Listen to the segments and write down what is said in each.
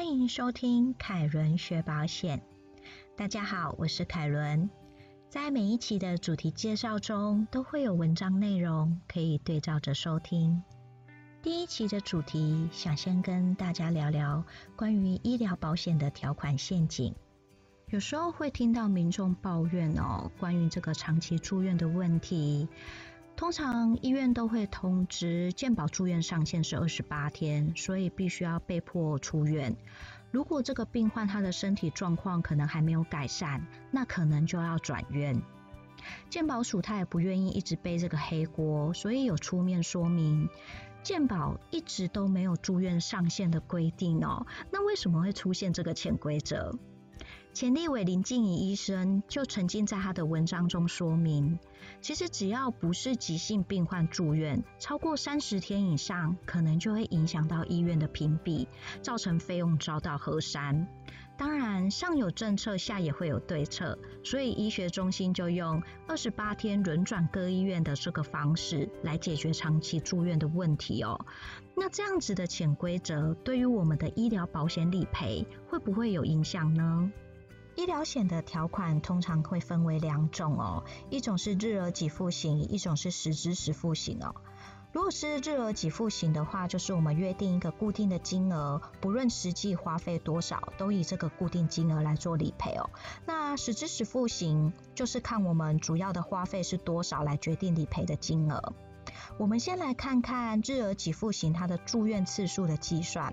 欢迎收听凯伦学保险。大家好，我是凯伦。在每一期的主题介绍中，都会有文章内容可以对照着收听。第一期的主题，想先跟大家聊聊关于医疗保险的条款陷阱。有时候会听到民众抱怨哦，关于这个长期住院的问题。通常医院都会通知，健保住院上限是二十八天，所以必须要被迫出院。如果这个病患他的身体状况可能还没有改善，那可能就要转院。健保署他也不愿意一直背这个黑锅，所以有出面说明，健保一直都没有住院上限的规定哦。那为什么会出现这个潜规则？前立委林静怡医生就曾经在他的文章中说明，其实只要不是急性病患住院超过三十天以上，可能就会影响到医院的评比，造成费用遭到核删。当然，上有政策，下也会有对策，所以医学中心就用二十八天轮转各医院的这个方式来解决长期住院的问题哦。那这样子的潜规则，对于我们的医疗保险理赔会不会有影响呢？医疗险的条款通常会分为两种哦，一种是日额给付型，一种是实支实付型哦。如果是日额给付型的话，就是我们约定一个固定的金额，不论实际花费多少，都以这个固定金额来做理赔哦。那实支实付型就是看我们主要的花费是多少来决定理赔的金额。我们先来看看日额给付型它的住院次数的计算。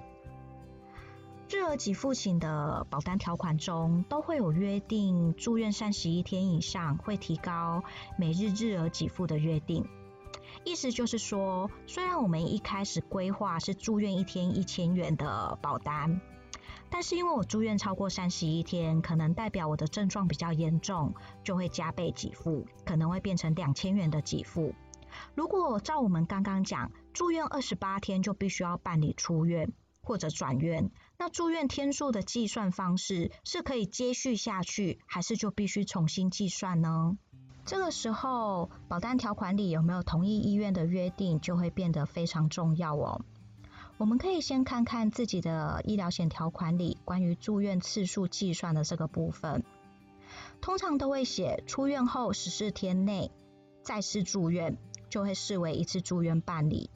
日额给付型的保单条款中都会有约定，住院三十一天以上会提高每日日额给付的约定。意思就是说，虽然我们一开始规划是住院一天一千元的保单，但是因为我住院超过三十一天，可能代表我的症状比较严重，就会加倍给付，可能会变成两千元的给付。如果照我们刚刚讲，住院二十八天就必须要办理出院。或者转院，那住院天数的计算方式是可以接续下去，还是就必须重新计算呢？这个时候，保单条款里有没有同意医院的约定，就会变得非常重要哦。我们可以先看看自己的医疗险条款里关于住院次数计算的这个部分，通常都会写出院后十四天内再次住院，就会视为一次住院办理。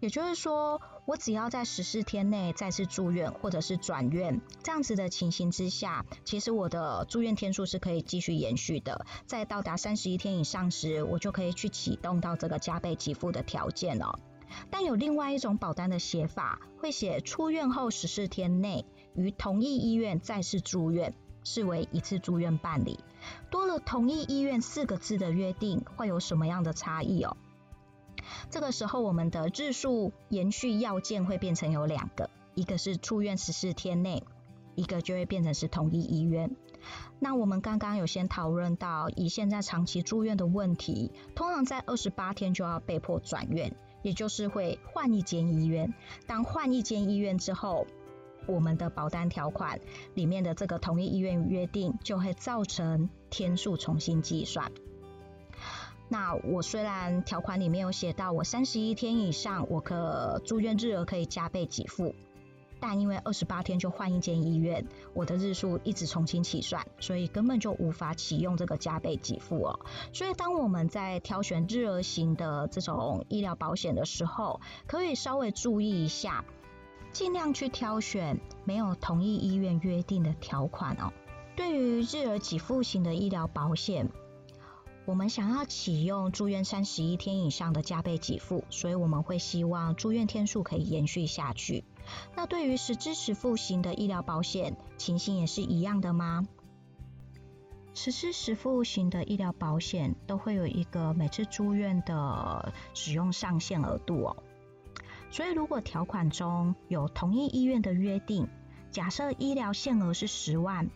也就是说，我只要在十四天内再次住院或者是转院，这样子的情形之下，其实我的住院天数是可以继续延续的。在到达三十一天以上时，我就可以去启动到这个加倍给付的条件了。但有另外一种保单的写法，会写出院后十四天内于同一医院再次住院，视为一次住院办理。多了同一医院四个字的约定，会有什么样的差异哦？这个时候，我们的日数延续要件会变成有两个，一个是出院十四天内，一个就会变成是同一医院。那我们刚刚有先讨论到，以现在长期住院的问题，通常在二十八天就要被迫转院，也就是会换一间医院。当换一间医院之后，我们的保单条款里面的这个同一医院约定，就会造成天数重新计算。那我虽然条款里面有写到，我三十一天以上，我可住院日额可以加倍给付，但因为二十八天就换一间医院，我的日数一直重新起算，所以根本就无法启用这个加倍给付哦。所以当我们在挑选日额型的这种医疗保险的时候，可以稍微注意一下，尽量去挑选没有同意医院约定的条款哦。对于日额给付型的医疗保险。我们想要启用住院三十一天以上的加倍给付，所以我们会希望住院天数可以延续下去。那对于实支实付型的医疗保险，情形也是一样的吗？实支实付型的医疗保险都会有一个每次住院的使用上限额度哦。所以如果条款中有同一医院的约定，假设医疗限额是十万。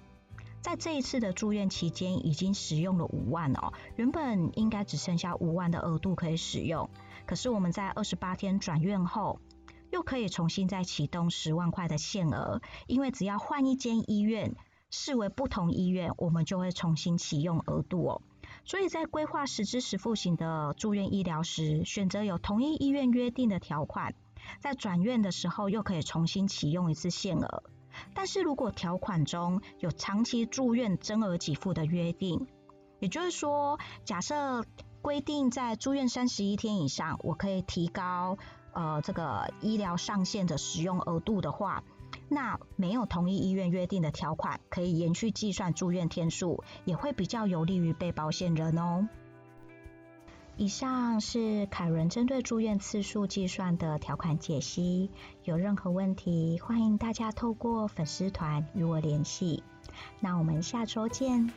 在这一次的住院期间，已经使用了五万哦，原本应该只剩下五万的额度可以使用。可是我们在二十八天转院后，又可以重新再启动十万块的限额，因为只要换一间医院，视为不同医院，我们就会重新启用额度哦。所以在规划实支实付型的住院医疗时，选择有同一医院约定的条款，在转院的时候又可以重新启用一次限额。但是如果条款中有长期住院增额给付的约定，也就是说，假设规定在住院三十一天以上，我可以提高呃这个医疗上限的使用额度的话，那没有同一医院约定的条款，可以延续计算住院天数，也会比较有利于被保险人哦。以上是凯伦针对住院次数计算的条款解析。有任何问题，欢迎大家透过粉丝团与我联系。那我们下周见。